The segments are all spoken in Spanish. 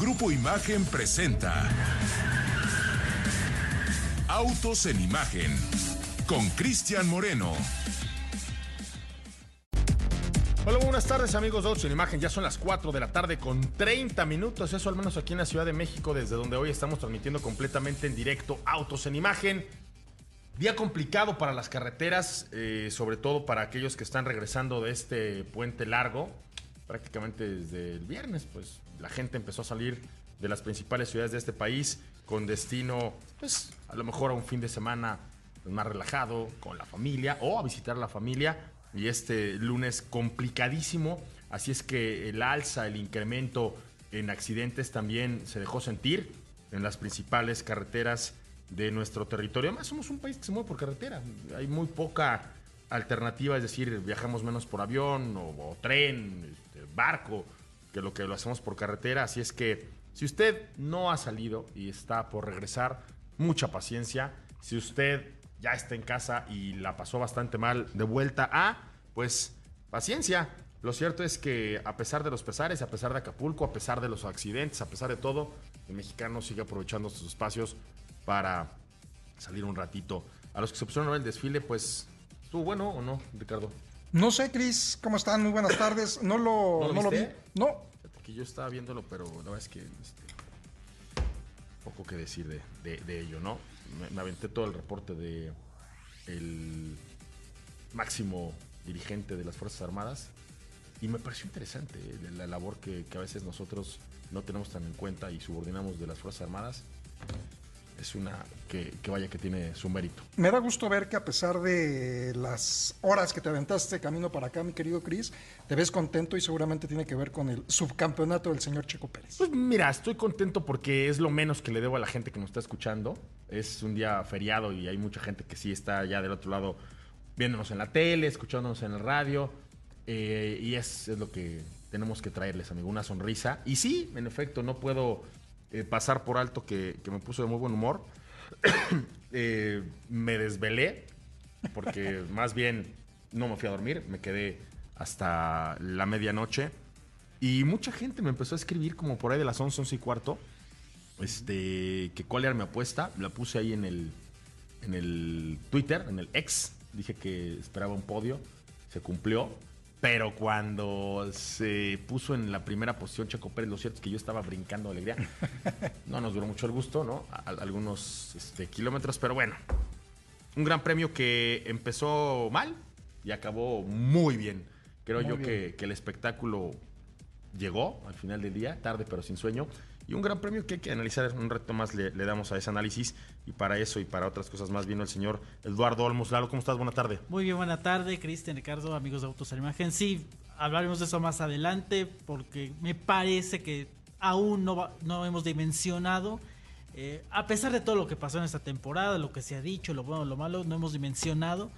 Grupo Imagen presenta Autos en Imagen con Cristian Moreno. Hola, buenas tardes amigos de Autos en Imagen. Ya son las 4 de la tarde con 30 minutos. Eso al menos aquí en la Ciudad de México, desde donde hoy estamos transmitiendo completamente en directo Autos en Imagen. Día complicado para las carreteras, eh, sobre todo para aquellos que están regresando de este puente largo. Prácticamente desde el viernes, pues la gente empezó a salir de las principales ciudades de este país con destino, pues a lo mejor a un fin de semana pues, más relajado, con la familia o a visitar a la familia. Y este lunes complicadísimo, así es que el alza, el incremento en accidentes también se dejó sentir en las principales carreteras de nuestro territorio. Además, somos un país que se mueve por carretera. Hay muy poca alternativa, es decir, viajamos menos por avión o, tren, este, barco, que lo que lo hacemos por carretera. Así es que si usted no ha salido y está por regresar, mucha paciencia. Si usted ya está en casa y la pasó bastante mal de vuelta a, pues paciencia. Lo cierto es que a pesar de los pesares, a pesar de Acapulco, a pesar de los accidentes, a pesar de todo, el mexicano sigue aprovechando sus espacios para salir un ratito. A los que se pusieron a ver el desfile, pues, ¿estuvo bueno o no, Ricardo? No sé, Cris, ¿cómo están? Muy buenas tardes. No lo, ¿No lo no lo vi. No, Que yo estaba viéndolo, pero la verdad es que este, poco que decir de, de- de ello, ¿no? Me, me aventé todo el reporte de el máximo dirigente de las Fuerzas Armadas y me pareció interesante ¿eh? la labor que, que a veces nosotros no tenemos tan en cuenta y subordinamos de las Fuerzas Armadas. Es una que, que vaya que tiene su mérito. me da gusto ver que a pesar de las horas que te aventaste camino para acá, mi querido Cris, te ves contento y seguramente tiene que ver con el subcampeonato del señor Checo Pérez. Pues mira, estoy contento porque es lo menos que le debo a la gente que nos está escuchando. Es un día feriado y hay mucha gente que sí está ya del otro lado viéndonos en la tele, escuchándonos en el radio. eh, y es, es lo que tenemos que traerles, amigo, una sonrisa. Y sí, en efecto, no puedo eh, pasar por alto que, que me puso de muy buen humor. Eh, me desvelé porque más bien no me fui a dormir, me quedé hasta la medianoche. Y mucha gente me empezó a escribir como por ahí de las 11, 11 y cuarto. Este, que cuál era mi apuesta. La puse ahí en el, en el Twitter, en el ex. Dije que esperaba un podio. Se cumplió. Pero cuando se puso en la primera posición Checo Pérez, lo cierto es que yo estaba brincando de alegría. No nos duró mucho el gusto, ¿no? A- algunos este, kilómetros, pero bueno. Un gran premio que empezó mal y acabó muy bien. Creo Muy yo bien. que, que el espectáculo llegó al final del día, tarde pero sin sueño. Y un gran premio que hay que analizar, un reto más le, damos a ese análisis. Y para eso y para otras cosas más vino el señor Eduardo Olmos. Lalo, ¿cómo estás? Buena tarde. Muy bien, buena tarde, Cristian, Ricardo, amigos de Autos a la Imagen. Sí, hablaremos de eso más adelante porque me parece que aún no, no hemos dimensionado, eh, a pesar de todo lo que pasó en esta temporada, lo que se ha dicho, lo bueno, lo malo, no hemos dimensionado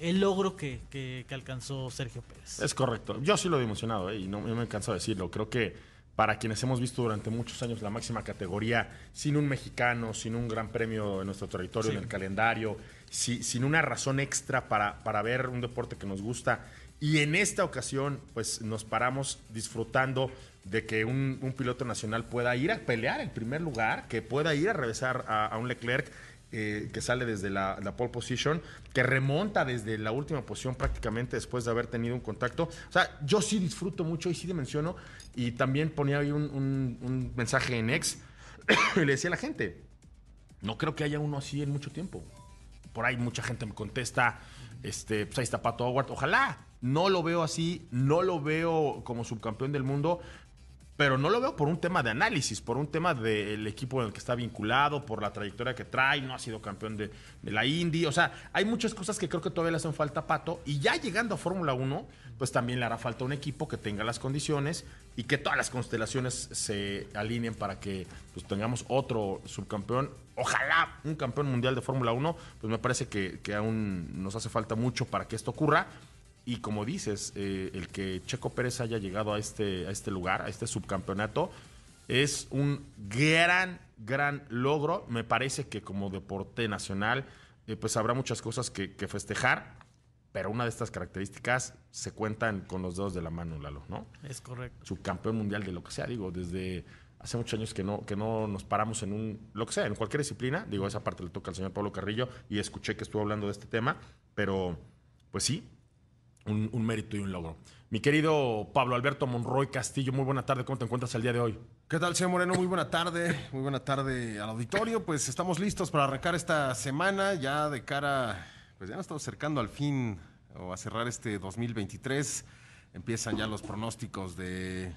el logro que, que- que alcanzó Sergio Pérez. Es correcto. Yo sí lo he emocionado ¿eh? y no, no me canso de decirlo. Creo que para quienes hemos visto durante muchos años la máxima categoría, sin un mexicano, sin un gran premio en nuestro territorio, Sí. en el calendario, si- sin una razón extra para, para ver un deporte que nos gusta. Y en esta ocasión, pues nos paramos disfrutando de que un, un piloto nacional pueda ir a pelear el primer lugar, que pueda ir a regresar a, a un Leclerc eh, que sale desde la, la pole position, que remonta desde la última posición prácticamente después de haber tenido un contacto. O sea, yo sí disfruto mucho y sí dimensiono. Y también ponía ahí un, un- un mensaje en ex y le decía a la gente, no creo que haya uno así en mucho tiempo. Por ahí mucha gente me contesta, este, pues ahí está Pato Howard. Ojalá. No lo veo así, no lo veo como subcampeón del mundo, pero no lo veo por un tema de análisis, por un tema del equipo en el que está vinculado, por la trayectoria que trae, no ha sido campeón de, la Indy. O sea, hay muchas cosas que creo que todavía le hacen falta a Pato. Y ya llegando a Fórmula 1, pues también le hará falta un equipo que tenga las condiciones y que todas las constelaciones se alineen para que pues, tengamos otro subcampeón. Ojalá un campeón mundial de Fórmula 1, pues me parece que aún nos hace falta mucho para que esto ocurra. Y como dices, eh, el que Checo Pérez haya llegado a este, a este lugar, a este subcampeonato, es un gran, gran logro. Me parece que como deporte nacional, eh, pues habrá muchas cosas que, que festejar, pero una de estas características se cuentan con los dedos de la mano, Lalo, ¿no? Es correcto. Subcampeón mundial de lo que sea, digo, desde Hace muchos años que no, que no nos paramos en un, lo que sea, en cualquier disciplina. Digo, esa parte le toca al señor Pablo Carrillo y escuché que estuvo hablando de este tema, pero pues sí, un, un mérito y un logro. Mi querido Pablo Alberto Monroy Castillo, muy buena tarde, ¿cómo te encuentras el día de hoy? ¿Qué tal, señor Moreno? Muy buena tarde, muy buena tarde al auditorio. Pues estamos listos para arrancar esta semana, ya de cara, pues ya nos estamos acercando al fin o a cerrar este 2023. Empiezan ya los pronósticos de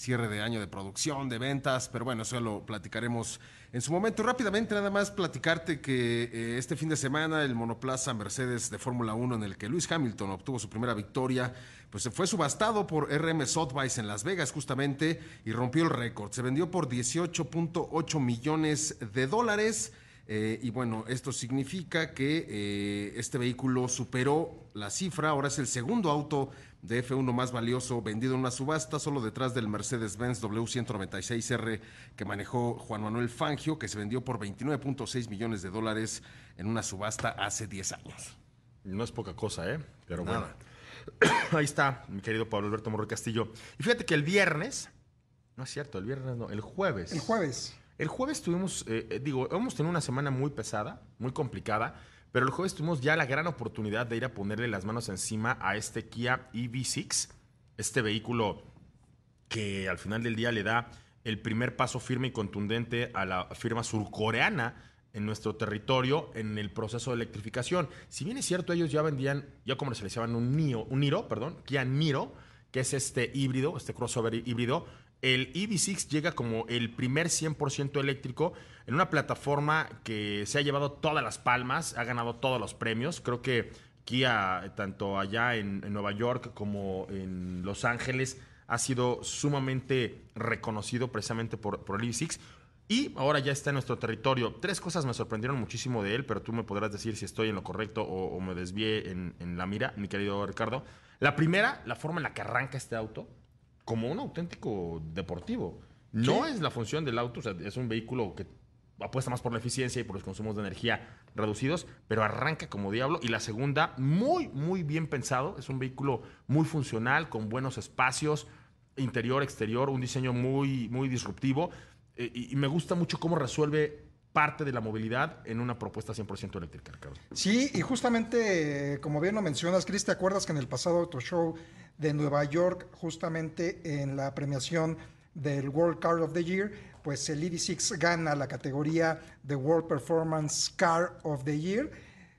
cierre de año de producción, de ventas, pero bueno, eso ya lo platicaremos en su momento. Rápidamente, nada más platicarte que eh, este fin de semana el monoplaza Mercedes de Fórmula 1 en el que Luis Hamilton obtuvo su primera victoria, pues se fue subastado por RM Sotheby's en Las Vegas justamente y rompió el récord. Se vendió por 18.8 millones de dólares. Eh, y bueno, esto significa que eh, este vehículo superó la cifra, ahora es el segundo auto de F1 más valioso vendido en una subasta, solo detrás del Mercedes-Benz W196R que manejó Juan Manuel Fangio, que se vendió por 29.6 millones de dólares en una subasta hace 10 años. No es poca cosa, ¿eh? Pero Nada. bueno. Ahí está, mi querido Pablo Alberto Morroy Castillo. Y fíjate que el viernes, no es cierto, el viernes no, el jueves. El jueves. El jueves tuvimos, eh, eh, digo, hemos tenido una semana muy pesada, muy complicada, pero el jueves tuvimos ya la gran oportunidad de ir a ponerle las manos encima a este Kia EV6, este vehículo que al final del día le da el primer paso firme y contundente a la firma surcoreana en nuestro territorio en el proceso de electrificación. Si bien es cierto, ellos ya vendían, ya comercializaban un Niro, un Niro, perdón, Kia Niro, que es este híbrido, este crossover híbrido, el EV6 llega como el primer 100% eléctrico en una plataforma que se ha llevado todas las palmas, ha ganado todos los premios. Creo que Kia, tanto allá en, Nueva York como en Los Ángeles, ha sido sumamente reconocido precisamente por, el EV6. Y ahora ya está en nuestro territorio. Tres cosas me sorprendieron muchísimo de él, pero tú me podrás decir si estoy en lo correcto o, me desvié en la mira, mi querido Ricardo. La primera, la forma en la que arranca este auto como un auténtico deportivo. No es la función del auto, o sea, es un vehículo que apuesta más por la eficiencia y por los consumos de energía reducidos, pero arranca como diablo. Y la segunda, muy, muy bien pensado, es un vehículo muy funcional, con buenos espacios, interior, exterior, un diseño muy, muy disruptivo. Eh, y, y me gusta mucho cómo resuelve parte de la movilidad en una propuesta 100% eléctrica, Ricardo. Sí, y justamente, eh, como bien lo mencionas, Chris, ¿te acuerdas que en el pasado Auto Show de Nueva York, justamente en la premiación del World Car of the Year, pues el EV6 gana la categoría de World Performance Car of the Year,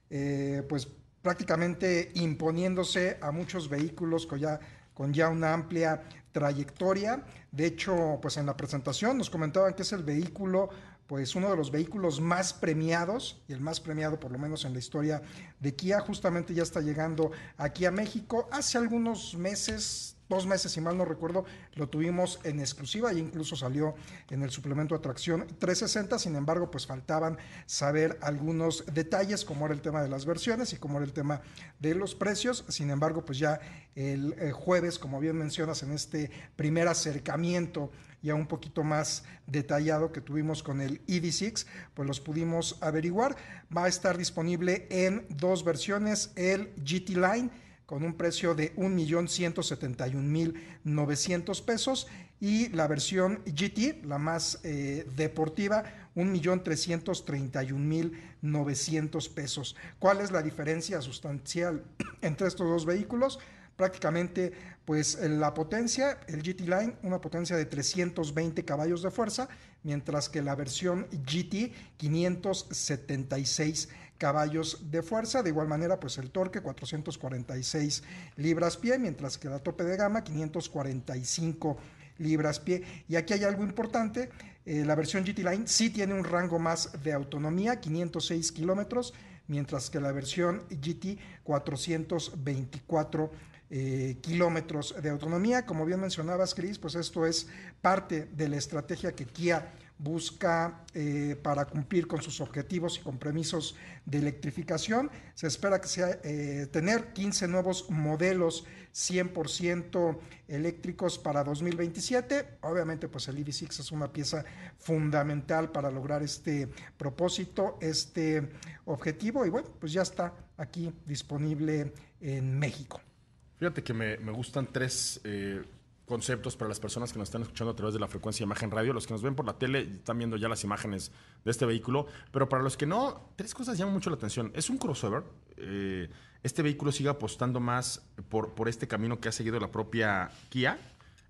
eh, pues prácticamente imponiéndose a muchos vehículos con ya, con ya una amplia trayectoria. De hecho, pues en la presentación nos comentaban que es el vehículo pues uno de los vehículos más premiados, y el más premiado por lo menos en la historia de Kia, justamente ya está llegando aquí a México. Hace algunos meses, dos meses si mal no recuerdo, lo tuvimos en exclusiva e incluso salió en el suplemento atracción 360, sin embargo, pues faltaban saber algunos detalles, como era el tema de las versiones y como era el tema de los precios. Sin embargo, pues ya el eh, jueves, como bien mencionas, en este primer acercamiento ya un poquito más detallado que tuvimos con el EV6, pues los pudimos averiguar. Va a estar disponible en dos versiones, el GT Line con un precio de 1.171.900 pesos y la versión GT, la más eh, deportiva, 1.331.900 pesos. ¿Cuál es la diferencia sustancial entre estos dos vehículos? Prácticamente pues la potencia, el GT Line, una potencia de 320 caballos de fuerza, mientras que la versión GT 576 caballos de fuerza, de igual manera pues el torque 446 libras pie, mientras que la tope de gama 545 libras pie. Y aquí hay algo importante, eh, la versión GT Line sí tiene un rango más de autonomía, 506 kilómetros, mientras que la versión GT 424 eh, kilómetros de autonomía. Como bien mencionabas, Cris, pues esto es parte de la estrategia que Kia busca eh, para cumplir con sus objetivos y compromisos de electrificación. Se espera que sea eh, tener 15 nuevos modelos 100% eléctricos para 2027. Obviamente, pues el EV6 es una pieza fundamental para lograr este propósito, este objetivo. Y bueno, pues ya está aquí disponible en México. Fíjate que me, gustan tres eh, conceptos para las personas que nos están escuchando a través de la frecuencia de imagen radio. Los que nos ven por la tele están viendo ya las imágenes de este vehículo. Pero para los que no, tres cosas llaman mucho la atención. Es un crossover. Eh, este vehículo sigue apostando más por, por este camino que ha seguido la propia Kia.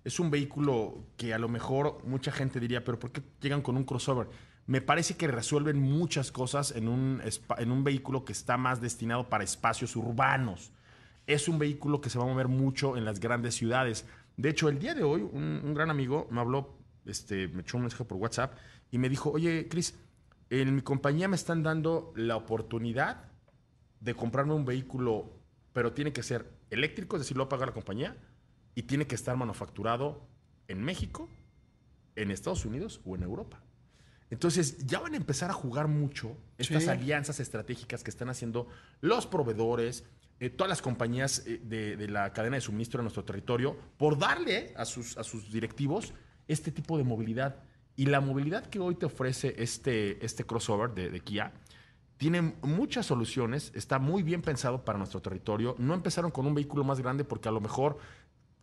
Es un vehículo que a lo mejor mucha gente diría, pero ¿por qué llegan con un crossover? Me parece que resuelven muchas cosas en un, en un vehículo que está más destinado para espacios urbanos. Es un vehículo que se va a mover mucho en las grandes ciudades. De hecho, el día de hoy, un, un gran amigo me habló, este, me echó un mensaje por WhatsApp y me dijo, oye, Chris, en mi compañía me están dando la oportunidad de comprarme un vehículo, pero tiene que ser eléctrico, es decir, lo va a pagar la compañía, y tiene que estar manufacturado en México, en Estados Unidos o en Europa. Entonces, ya van a empezar a jugar mucho estas Sí. alianzas estratégicas que están haciendo los proveedores, eh, todas las compañías eh, de, la cadena de suministro de nuestro territorio, por darle a sus, a sus directivos este tipo de movilidad. Y la movilidad que hoy te ofrece este, este crossover de, Kia tiene muchas soluciones, está muy bien pensado para nuestro territorio. No empezaron con un vehículo más grande porque a lo mejor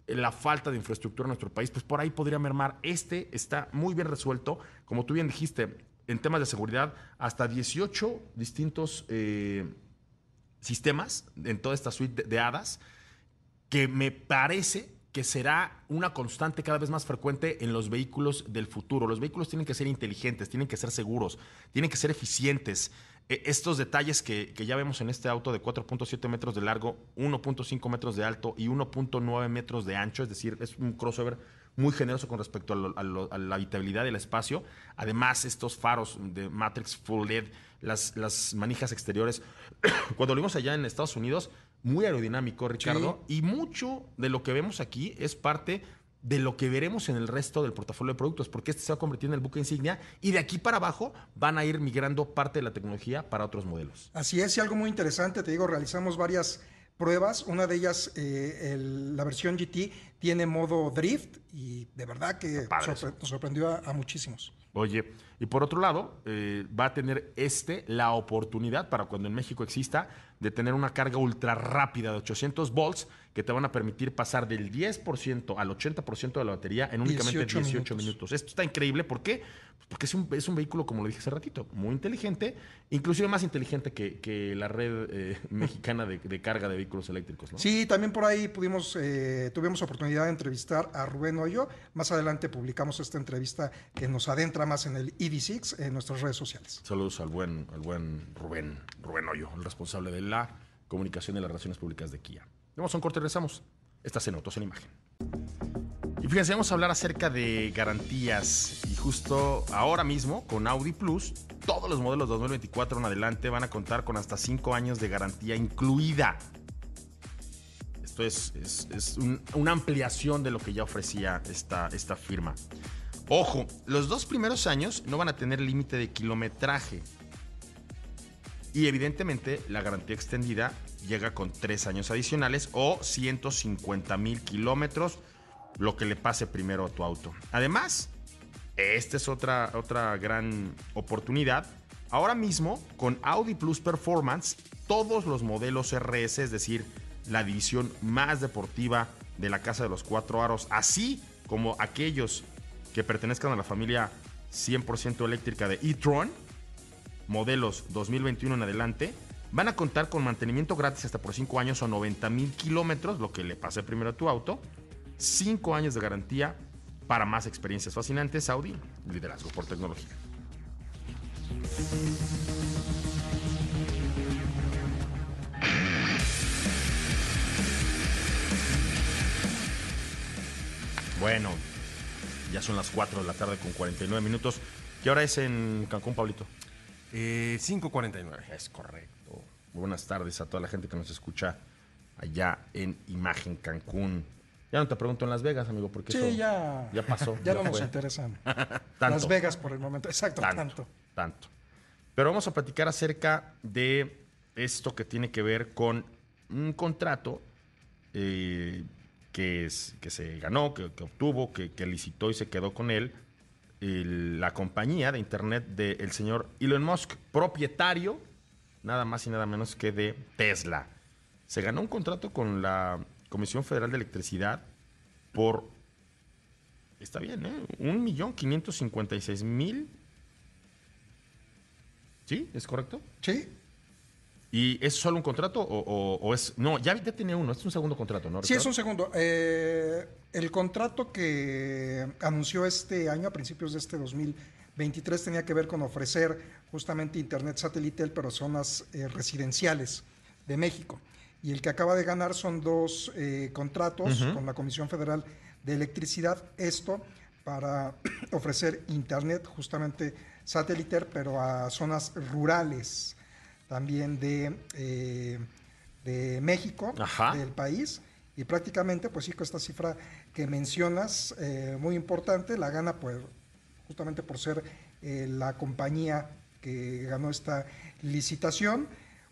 eh, la falta de infraestructura en nuestro país, pues por ahí podría mermar. Este está muy bien resuelto, como tú bien dijiste, en temas de seguridad, hasta 18 distintos sistemas en toda esta suite de, de hadas, que me parece que será una constante cada vez más frecuente en los vehículos del futuro. Los vehículos tienen que ser inteligentes, tienen que ser seguros, tienen que ser eficientes. Eh, estos detalles que, que ya vemos en este auto de 4.7 metros de largo, 1.5 metros de alto y 1.9 metros de ancho, es decir, es un crossover muy generoso con respecto a, lo- a lo- a la habitabilidad del espacio. Además, estos faros de Matrix Full LED, las, las manijas exteriores, cuando lo vimos allá en Estados Unidos, muy aerodinámico, Ricardo, y mucho de lo que vemos aquí es parte de lo que veremos en el resto del portafolio de productos, porque este se va a convertir en el buque insignia y de aquí para abajo van a ir migrando parte de la tecnología para otros modelos. Así es, y algo muy interesante, te digo, realizamos varias pruebas. Una de ellas, eh, el- la versión GT, tiene modo drift y de verdad que nos sorprendió a, a muchísimos. Oye, y por otro lado, eh, va a tener este la oportunidad para cuando en México exista de tener una carga ultra rápida de 800 volts que te van a permitir pasar del 10% al 80% de la batería en únicamente 18, 18 minutos. minutos. Esto está increíble. ¿Por qué? Porque es un, es un vehículo, como lo dije hace ratito, muy inteligente, inclusive más inteligente que, que la red eh, mexicana de, de carga de vehículos eléctricos. ¿no? Sí, también por ahí pudimos, eh, tuvimos oportunidad de entrevistar a Rubén Hoyo. Más adelante publicamos esta entrevista que nos adentra más en el EV6 en nuestras redes sociales. Saludos al buen, al buen Rubén, Rubén Hoyo, el responsable de la comunicación y las relaciones públicas de Kia. Vamos a un corte y regresamos. Estás en Autos en Imagen. Y fíjense, vamos a hablar acerca de garantías. Y justo ahora mismo, con Audi Plus, todos los modelos 2024 en adelante van a contar con hasta 5 años de garantía incluida. Esto es, es- es un- una ampliación de lo que ya ofrecía esta, esta firma. Ojo, los dos primeros años no van a tener límite de kilometraje. Y evidentemente la garantía extendida llega con tres años adicionales o 150 mil kilómetros, lo que le pase primero a tu auto. Además, esta es otra, otra gran oportunidad. Ahora mismo, con Audi Plus Performance, todos los modelos RS, es decir, la división más deportiva de la Casa de los Cuatro Aros, así como aquellos que pertenezcan a la familia 100% eléctrica de e-tron, modelos 2021 en adelante, van a contar con mantenimiento gratis hasta por 5 años o 90 mil kilómetros, lo que le pase primero a tu auto. 5 años de garantía para más experiencias fascinantes. Audi, liderazgo por tecnología. Bueno, ya son las 4 de la tarde con 49 minutos. ¿Qué hora es en Cancún, Pablito? Eh, 5.49. Es correcto. Buenas tardes a toda la gente que nos escucha allá en Imagen Cancún. Ya no te pregunto en Las Vegas, amigo, porque eso Sí, ya, ya pasó. ya no nos interesan. Las Vegas por el momento, exacto, Tanto, tanto. tanto. Pero vamos a platicar acerca de esto que tiene que ver con un contrato eh, que, es, que se ganó, que, obtuvo, que, licitó y se quedó con él la compañía de internet del señor Elon Musk, propietario nada más y nada menos que de Tesla. Se ganó un contrato con la Comisión Federal de Electricidad por Está bien, ¿eh? Un millón quinientos cincuenta y seis mil. ¿Sí? ¿Es correcto? Sí, ¿Y es solo un contrato o, o- o es...? No, ya, ya tenía uno. Es un segundo contrato, ¿no? Sí, es Ricardo? un segundo. Eh, el contrato que anunció este año, a principios de este 2023, tenía que ver con ofrecer justamente Internet satelital, pero a zonas eh, residenciales de México. Y el que acaba de ganar son dos eh, contratos con la Comisión Federal de Electricidad. Esto para ofrecer Internet justamente satelital, pero a zonas rurales también de, eh, de México, Ajá. del país. Y prácticamente, pues sí, con esta cifra que mencionas, eh, muy importante, la gana pues justamente por ser eh, la compañía que ganó esta licitación,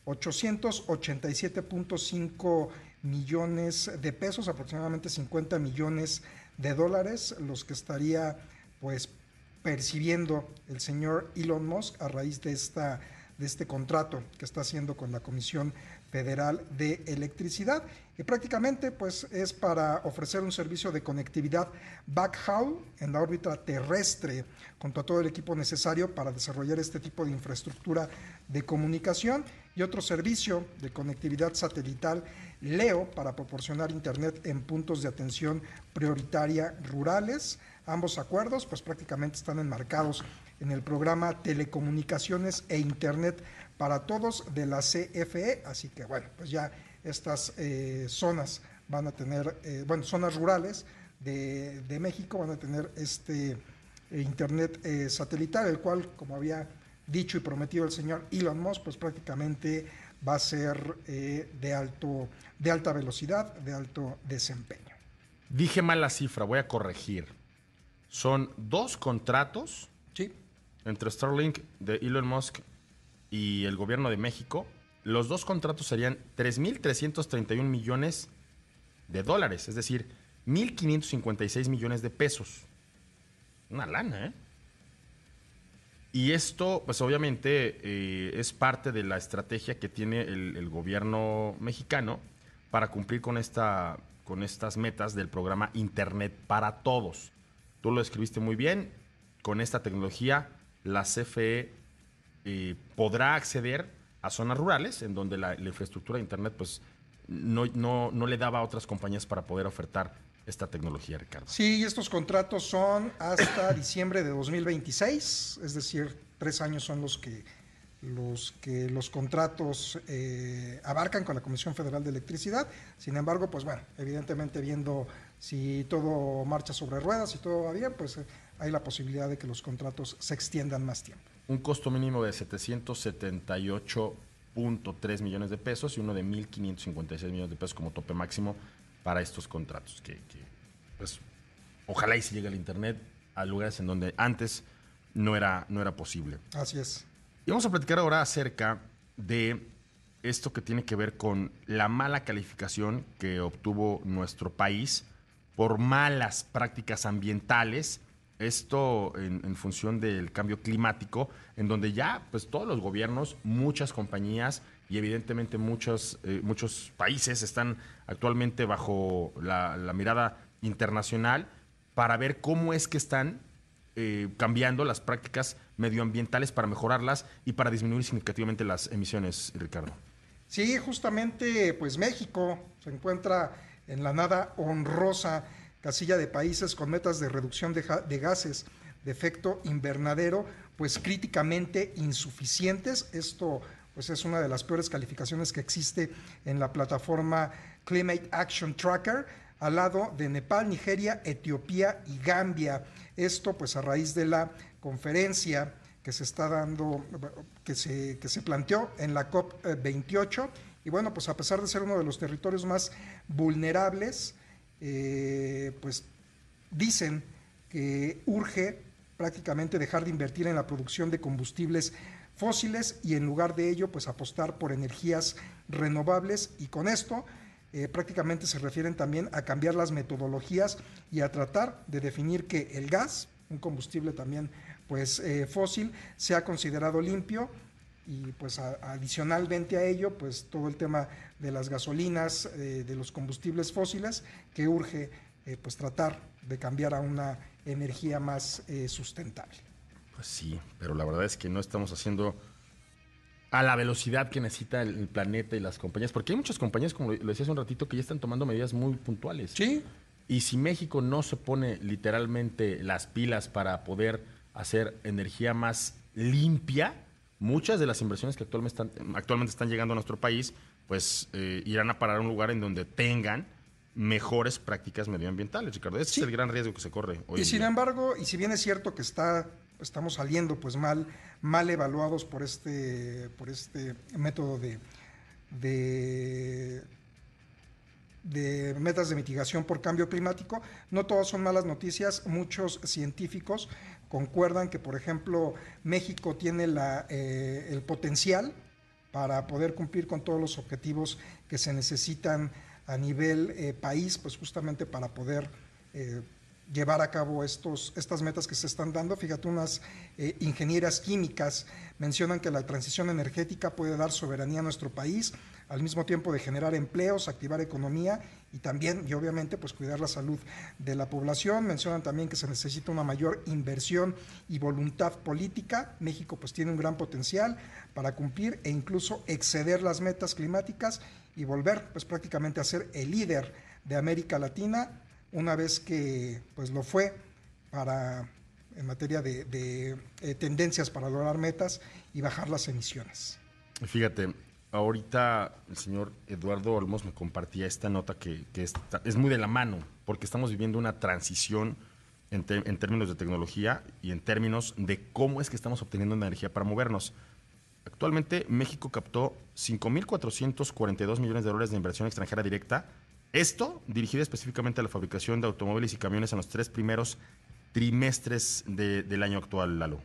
887.5 millones de pesos, aproximadamente 50 millones de dólares, los que estaría pues percibiendo el señor Elon Musk a raíz de esta de este contrato que está haciendo con la Comisión Federal de Electricidad y prácticamente pues es para ofrecer un servicio de conectividad backhaul en la órbita terrestre junto a todo el equipo necesario para desarrollar este tipo de infraestructura de comunicación y otro servicio de conectividad satelital LEO para proporcionar internet en puntos de atención prioritaria rurales. Ambos acuerdos pues prácticamente están enmarcados en el programa Telecomunicaciones e Internet para Todos de la CFE. Así que bueno, pues ya estas eh, zonas van a tener, eh, bueno, zonas rurales de, de México van a tener este eh, Internet eh, satelital, el cual, como había dicho y prometido el señor Elon Musk, pues prácticamente va a ser de, alto, de alta velocidad, de alto desempeño. Dije mal la cifra, voy a corregir. Son dos contratos Sí, entre Starlink de Elon Musk y el gobierno de México. Los dos contratos serían 3.331 millones de dólares, es decir, 1.556 millones de pesos. Una lana, ¿eh? Y esto, pues obviamente, eh, es parte de la estrategia que tiene el, el gobierno mexicano para cumplir con, esta, con estas metas del programa Internet para Todos. Tú lo describiste muy bien. Con esta tecnología, la CFE eh, podrá acceder a zonas rurales en donde la, infraestructura de Internet pues, no, no, no le daba a otras compañías para poder ofertar esta tecnología, Ricardo. Sí, estos contratos son hasta diciembre de 2026, es decir, tres años son los que los que los contratos eh, abarcan con la Comisión Federal de Electricidad. Sin embargo, pues bueno, evidentemente viendo si todo marcha sobre ruedas, si todo va bien, pues eh, hay la posibilidad de que los contratos se extiendan más tiempo. Un costo mínimo de 778.3 millones de pesos y uno de 1.556 millones de pesos como tope máximo para estos contratos. Que, que, pues, ojalá y se llegue al Internet a lugares en donde antes no era, no era posible. Así es. Y vamos a platicar ahora acerca de esto que tiene que ver con la mala calificación que obtuvo nuestro país por malas prácticas ambientales. Esto en, en función del cambio climático, en donde ya pues todos los gobiernos, muchas compañías y evidentemente muchos, eh, muchos países están actualmente bajo la, la mirada internacional para ver cómo es que están eh, cambiando las prácticas medioambientales para mejorarlas y para disminuir significativamente las emisiones, Ricardo. Sí, justamente, pues México se encuentra en la nada honrosa casilla de países con metas de reducción de, de gases de efecto invernadero, pues críticamente insuficientes. Esto pues es una de las peores calificaciones que existe en la plataforma Climate Action Tracker, al lado de Nepal, Nigeria, Etiopía y Gambia. Esto pues a raíz de la conferencia que se está dando, que se, que se planteó en la COP28. Y bueno, pues a pesar de ser uno de los territorios más vulnerables, eh, pues dicen que urge prácticamente dejar de invertir en la producción de combustibles fósiles y en lugar de ello, pues apostar por energías renovables. Y con esto eh, prácticamente se refieren también a cambiar las metodologías y a tratar de definir que el gas, un combustible también pues eh, fósil, sea considerado limpio. Y pues adicionalmente a ello pues todo el tema de las gasolinas, eh, de los combustibles fósiles que urge eh, pues tratar de cambiar a una energía más eh, sustentable. Pues sí, pero la verdad es que no estamos haciendo a la velocidad que necesita el, planeta y las compañías, porque hay muchas compañías, como lo decía hace un ratito, que ya están tomando medidas muy puntuales. Sí. Y si México no se pone literalmente las pilas para poder hacer energía más limpia, muchas de las inversiones que actualmente están, actualmente están llegando a nuestro país, pues eh, irán a parar a un lugar en donde tengan mejores prácticas medioambientales, Ricardo. Ese Sí. es el gran riesgo que se corre hoy Y sin día. embargo, y si bien es cierto que está, estamos saliendo pues mal, mal evaluados por este, por este método de, de, de metas de mitigación por cambio climático, no todas son malas noticias. Muchos científicos concuerdan que, por ejemplo, México tiene la, eh, el potencial para poder cumplir con todos los objetivos que se necesitan a nivel eh, país, pues justamente para poder eh, llevar a cabo estos, estas metas que se están dando. Fíjate, unas eh, ingenieras químicas mencionan que la transición energética puede dar soberanía a nuestro país, al mismo tiempo de generar empleos, activar economía y también, y obviamente, pues cuidar la salud de la población. Mencionan también que se necesita una mayor inversión y voluntad política. México pues tiene un gran potencial para cumplir e incluso exceder las metas climáticas y volver pues prácticamente a ser el líder de América Latina una vez que pues lo fue para en materia de, eh, tendencias para lograr metas y bajar las emisiones. Fíjate, ahorita el señor Eduardo Olmos me compartía esta nota que, que está- es muy de la mano, porque estamos viviendo una transición en, te- en términos de tecnología y en términos de cómo es que estamos obteniendo energía para movernos. Actualmente México captó 5.442 millones de dólares de inversión extranjera directa. Esto dirigida específicamente a la fabricación de automóviles y camiones en los tres primeros trimestres de- del año actual, Lalo.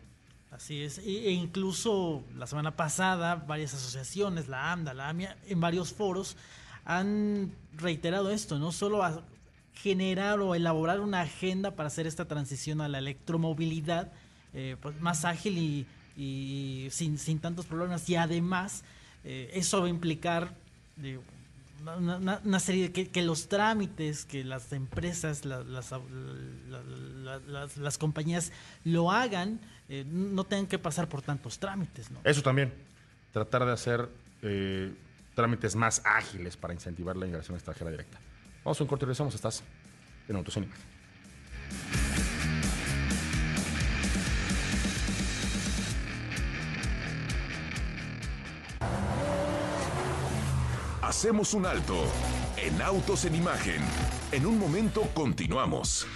Así es, e e incluso la semana pasada varias asociaciones, la AMDA, la AMIA, en varios foros han reiterado esto, no solo generar o elaborar una agenda para hacer esta transición a la electromovilidad eh, pues, más ágil y, sin, sin tantos problemas. Y además eh, eso va a implicar una, una- serie de que, los trámites, que las empresas, la- las, la- la- las, compañías lo hagan, eh, no tengan que pasar por tantos trámites, ¿no? Eso también, tratar de hacer eh, trámites más ágiles para incentivar la inversión extranjera directa. Vamos a un corte y regresamos. Estás en Autos en. Hacemos un alto en Autos en Imagen. En un momento continuamos.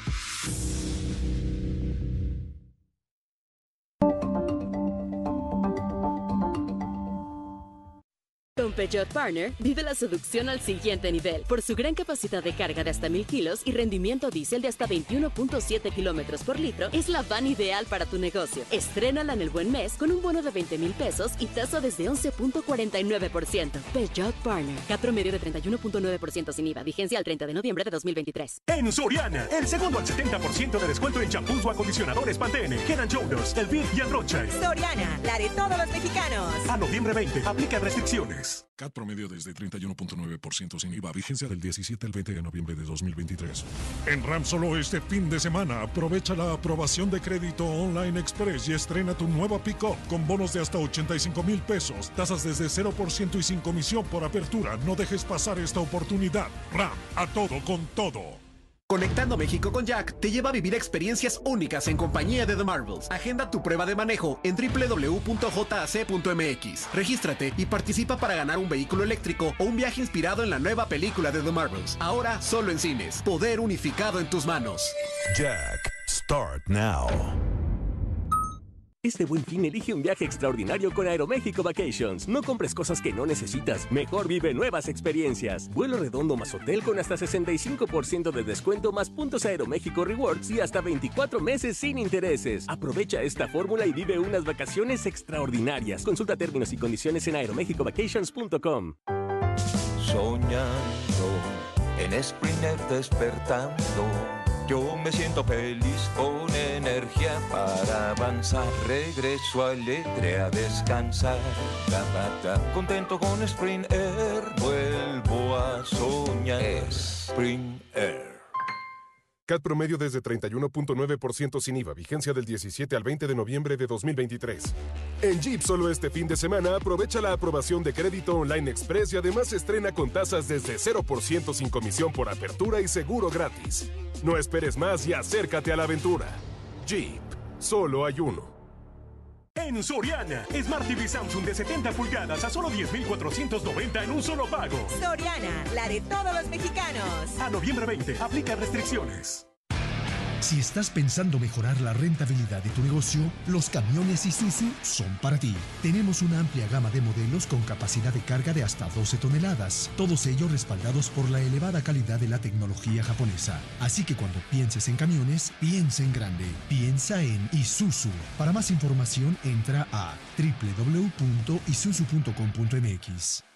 Peugeot Partner, vive la seducción al siguiente nivel por su gran capacidad de carga de hasta 1000 kilos y rendimiento diésel de hasta 21.7 kilómetros por litro. Es la van ideal para tu negocio. Estrénala en el buen mes con un bono de 20 mil pesos y tasa desde 11.49%. Peugeot Partner, CAT promedio de 31.9% sin IVA. Vigencia al 30 de noviembre de 2023. En Soriana, el segundo al 70% de descuento en champús o acondicionadores Pantene, Head and Shoulders, El Big y Androche. Soriana, la de todos los mexicanos. A noviembre 20, aplica restricciones. CAT promedio desde 31.9% sin IVA. Vigencia del 17 al 20 de noviembre de 2023. En RAM solo este fin de semana aprovecha la aprobación de crédito Online Express y estrena tu nueva pick-up con bonos de hasta 85 mil pesos, tasas desde 0% y sin comisión por apertura. No dejes pasar esta oportunidad. RAM, a todo con todo. Conectando México con Jack te lleva a vivir experiencias únicas en compañía de The Marvels. Agenda tu prueba de manejo en www.jac.mx. Regístrate y participa para ganar un vehículo eléctrico o un viaje inspirado en la nueva película de The Marvels. Ahora solo en cines. Poder unificado en tus manos. Jack, start now. Este buen fin elige un viaje extraordinario con Aeroméxico Vacations. No compres cosas que no necesitas, mejor vive nuevas experiencias. Vuelo redondo más hotel con hasta 65% de descuento más puntos Aeroméxico Rewards y hasta 24 meses sin intereses. Aprovecha esta fórmula y vive unas vacaciones extraordinarias. Consulta términos y condiciones en aeromexicovacations.com. Soñando en Sprinter despertando. Yo me siento feliz con energía para avanzar. Regreso alegre a descansar. Contento con Spring Air. Vuelvo a soñar. Spring Air. CAT promedio desde 31.9% sin IVA, vigencia del 17 al 20 de noviembre de 2023. En Jeep solo este fin de semana aprovecha la aprobación de crédito online express y además estrena con tasas desde 0% sin comisión por apertura y seguro gratis. No esperes más y acércate a la aventura. Jeep, solo hay uno. En Soriana, Smart TV Samsung de 70 pulgadas a solo 10,490 en un solo pago. Soriana, la de todos los mexicanos. A noviembre 20, aplica restricciones. Si estás pensando mejorar la rentabilidad de tu negocio, los camiones Isuzu son para ti. Tenemos una amplia gama de modelos con capacidad de carga de hasta 12 toneladas, todos ellos respaldados por la elevada calidad de la tecnología japonesa. Así que cuando pienses en camiones, piensa en grande, piensa en Isuzu. Para más información, entra a www.isuzu.com.mx.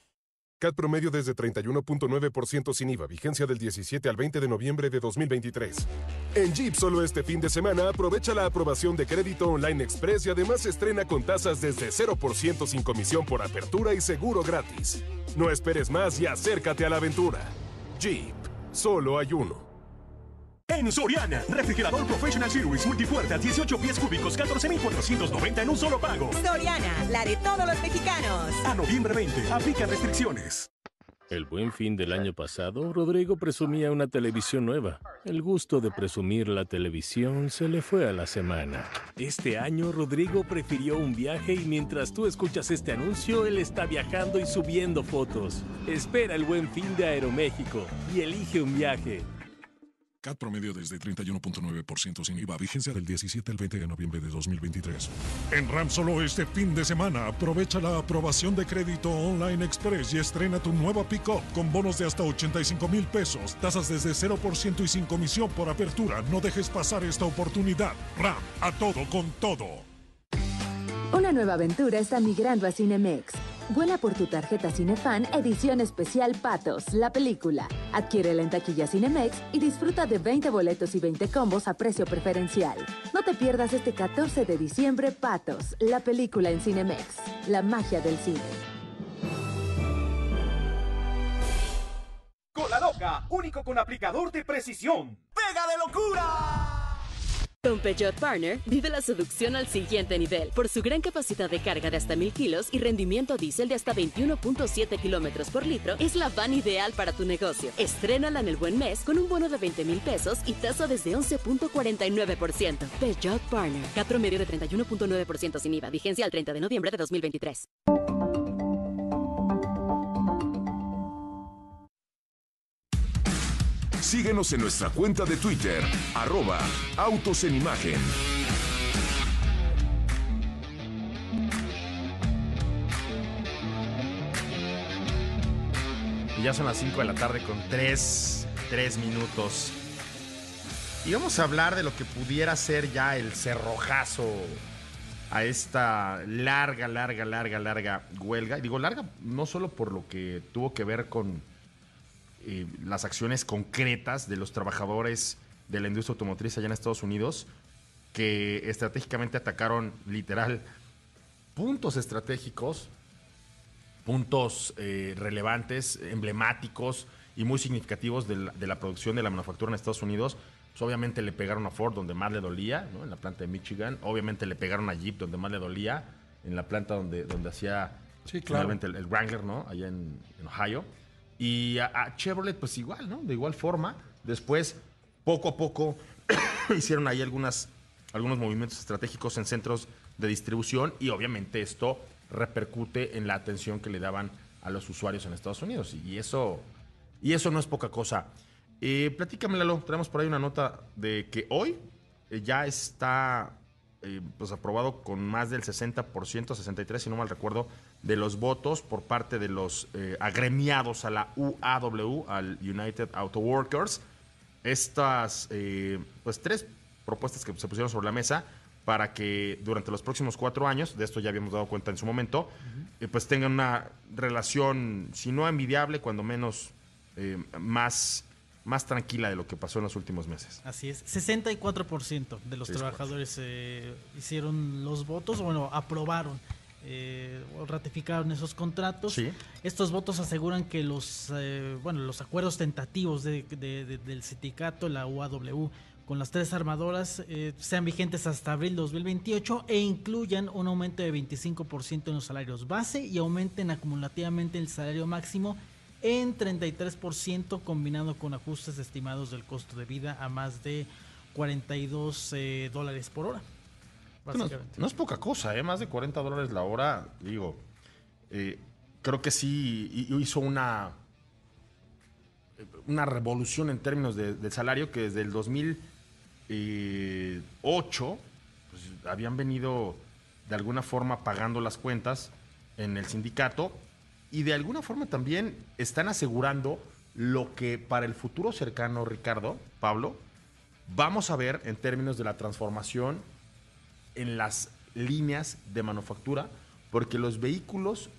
CAT promedio desde 31.9% sin IVA, vigencia del 17 al 20 de noviembre de 2023. En Jeep solo este fin de semana aprovecha la aprobación de crédito online express y además estrena con tasas desde 0% sin comisión por apertura y seguro gratis. No esperes más y acércate a la aventura. Jeep, solo hay uno. En Soriana, refrigerador Professional Series multipuerta 18 pies cúbicos 14,490 en un solo pago. Soriana, la de todos los mexicanos. A noviembre 20, aplica restricciones. El buen fin del año pasado, Rodrigo presumía una televisión nueva. El gusto de presumir la televisión se le fue a la semana. Este año, Rodrigo prefirió un viaje y mientras tú escuchas este anuncio, él está viajando y subiendo fotos. Espera el buen fin de Aeroméxico y elige un viaje. CAT promedio desde 31.9% sin IVA, vigencia del 17 al 20 de noviembre de 2023. En RAM solo este fin de semana aprovecha la aprobación de crédito Online Express y estrena tu nueva pick-up con bonos de hasta 85 mil pesos, tasas desde 0% y sin comisión por apertura. No dejes pasar esta oportunidad. RAM, a todo con todo. Una nueva aventura está migrando a Cinemex. Vuela por tu tarjeta Cinefan edición especial Patos, la película. Adquiérela en taquilla Cinemex y disfruta de 20 boletos y 20 combos a precio preferencial. No te pierdas este 14 de diciembre Patos, la película en Cinemex. La magia del cine. Cola Loca, único con aplicador de precisión. ¡Pega de locura! Con Peugeot Partner, vive la seducción al siguiente nivel por su gran capacidad de carga de hasta 1000 kilos y rendimiento diésel de hasta 21.7 kilómetros por litro. Es la van ideal para tu negocio. Estrénala en el buen mes con un bono de 20 mil pesos y tasa desde 11.49%. Peugeot Partner, CAT promedio de 31.9% sin IVA, vigencia al 30 de noviembre de 2023. Síguenos en nuestra cuenta de Twitter, arroba Autos en Imagen. Y ya son las 5 de la tarde con 3, minutos. Y vamos a hablar de lo que pudiera ser ya el cerrojazo a esta larga, larga, larga, larga huelga. Y digo larga no solo por lo que tuvo que ver con eh, las acciones concretas de los trabajadores de la industria automotriz allá en Estados Unidos, que estratégicamente atacaron literal puntos estratégicos, puntos eh, relevantes, emblemáticos y muy significativos de la, de la, producción de la manufactura en Estados Unidos. Pues obviamente le pegaron a Ford donde más le dolía, ¿no? en la planta de Michigan. Obviamente le pegaron a Jeep donde más le dolía, en la planta donde, donde hacía sí, claro. el, el, Wrangler, ¿no? allá en, en Ohio. Y a, Chevrolet, pues igual, ¿no? De igual forma. Después, poco a poco, hicieron ahí algunas, algunos movimientos estratégicos en centros de distribución y obviamente esto repercute en la atención que le daban a los usuarios en Estados Unidos. Y eso, y eso no es poca cosa. Eh, platícame, Lalo, tenemos por ahí una nota de que hoy eh, ya está eh, pues aprobado con más del 60%, 63 si no mal recuerdo, de los votos por parte de los eh, agremiados a la UAW, al United Auto Workers, estas eh, pues tres propuestas que se pusieron sobre la mesa para que durante los próximos cuatro años, de esto ya habíamos dado cuenta en su momento, eh, pues tengan una relación, si no envidiable, cuando menos eh, más, más tranquila de lo que pasó en los últimos meses. Así es, 64% de los trabajadores eh, hicieron los votos, bueno, aprobaron eh, ratificaron esos contratos. Sí. Estos votos aseguran que los, eh, bueno, los acuerdos tentativos de- de- de- del sindicato, la UAW, con las tres armadoras eh, sean vigentes hasta abril 2028 e incluyan un aumento de 25% en los salarios base y aumenten acumulativamente el salario máximo en 33% combinado con ajustes estimados del costo de vida a más de 42 eh, dólares por hora. No, no es poca cosa, ¿eh? Más de 40 dólares la hora, digo. eh, creo que sí hi- hizo una, una revolución en términos de, del salario que desde el 2008 pues, habían venido de alguna forma pagando las cuentas en el sindicato y de alguna forma también están asegurando lo que para el futuro cercano, Ricardo, Pablo, vamos a ver en términos de la transformación en las líneas de manufactura, porque los vehículos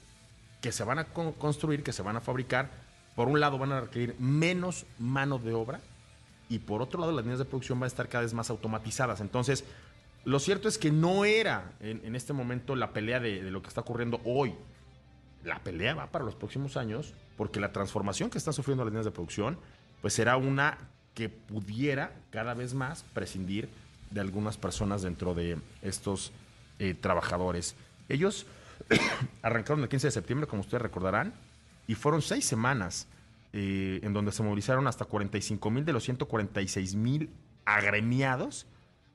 que se van a con- construir, que se van a fabricar, por un lado van a requerir menos mano de obra y por otro lado las líneas de producción van a estar cada vez más automatizadas. Entonces, lo cierto es que no era en, este momento la pelea de, de lo que está ocurriendo hoy. La pelea va para los próximos años porque la transformación que están sufriendo las líneas de producción pues será una que pudiera cada vez más prescindir de algunas personas dentro de estos eh, trabajadores. Ellos arrancaron el 15 de septiembre, como ustedes recordarán, y fueron seis semanas eh, en donde se movilizaron hasta 45 mil de los 146 mil agremiados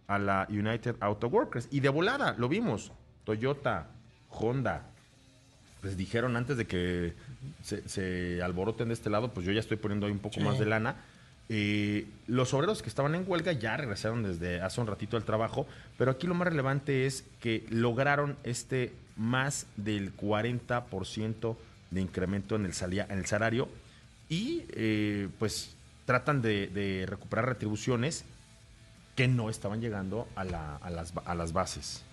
a la United Auto Workers. Y de volada, lo vimos, Toyota, Honda, les dijeron antes de que se, se alboroten de este lado, pues yo ya estoy poniendo ahí un poco Sí. más de lana. Eh, los obreros que estaban en huelga ya regresaron desde hace un ratito al trabajo, pero aquí lo más relevante es que lograron este más del 40% de incremento en el, salia- en el salario y eh, pues tratan de, recuperar retribuciones que no estaban llegando a, la- a las, bases.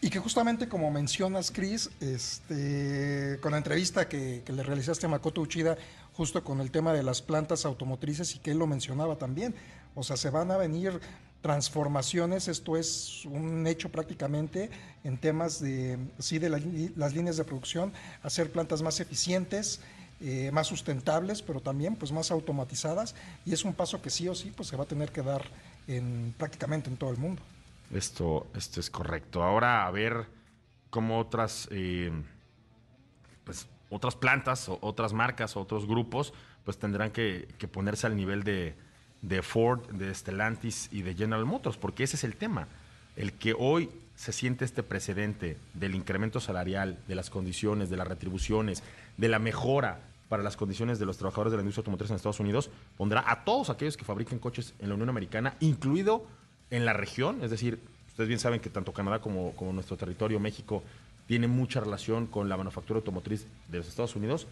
Y que justamente como mencionas, Chris, este, con la entrevista que, que le realizaste a Makoto Uchida, justo con el tema de las plantas automotrices y que él lo mencionaba también, o sea, se van a venir transformaciones, esto es un hecho prácticamente en temas de, sí, de las líneas de producción, hacer plantas más eficientes, eh, más sustentables, pero también pues más automatizadas, y es un paso que sí o sí pues se va a tener que dar en prácticamente en todo el mundo. Esto, esto es correcto. Ahora a ver cómo otras, eh, pues, otras plantas o otras marcas o otros grupos pues tendrán que, ponerse al nivel de, Ford, de Stellantis y de General Motors, porque ese es el tema. El que hoy se siente este precedente del incremento salarial, de las condiciones, de las retribuciones, de la mejora para las condiciones de los trabajadores de la industria automotriz en Estados Unidos, pondrá a todos aquellos que fabriquen coches en la Unión Americana, incluido en la región, es decir, ustedes bien saben que tanto Canadá como nuestro territorio, México, tiene mucha relación con la manufactura automotriz de los Estados Unidos,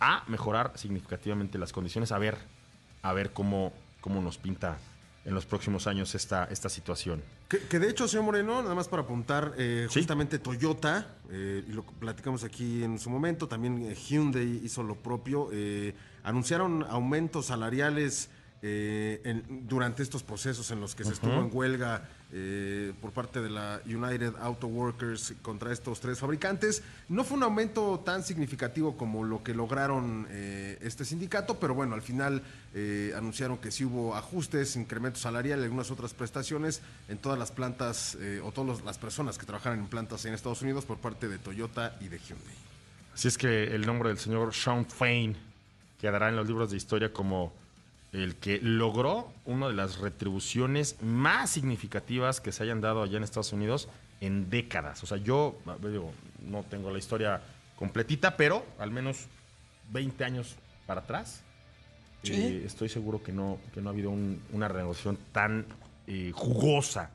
a mejorar significativamente las condiciones, a ver, a ver cómo, cómo nos pinta en los próximos años esta, esta situación. Que, que de hecho, señor Moreno, nada más para apuntar, eh, justamente Toyota, eh, y lo platicamos aquí en su momento, también eh, Hyundai hizo lo propio, eh, anunciaron aumentos salariales en- durante estos procesos en los que se estuvo en huelga eh, por parte de la United Auto Workers contra estos tres fabricantes. No fue un aumento tan significativo como lo que lograron eh, este sindicato, pero bueno, al final eh, anunciaron que sí hubo ajustes, incremento salarial y algunas otras prestaciones en todas las plantas o todas las personas que trabajaran en plantas en Estados Unidos por parte de Toyota y de Hyundai. Así es que el nombre del señor Sean Fain quedará en los libros de historia como el que logró una de las retribuciones más significativas que se hayan dado allá en Estados Unidos en décadas. O sea, yo digo, no tengo la historia completita, pero al menos 20 años para atrás, Sí. eh, estoy seguro que no, que no ha habido un- una renegociación tan eh, jugosa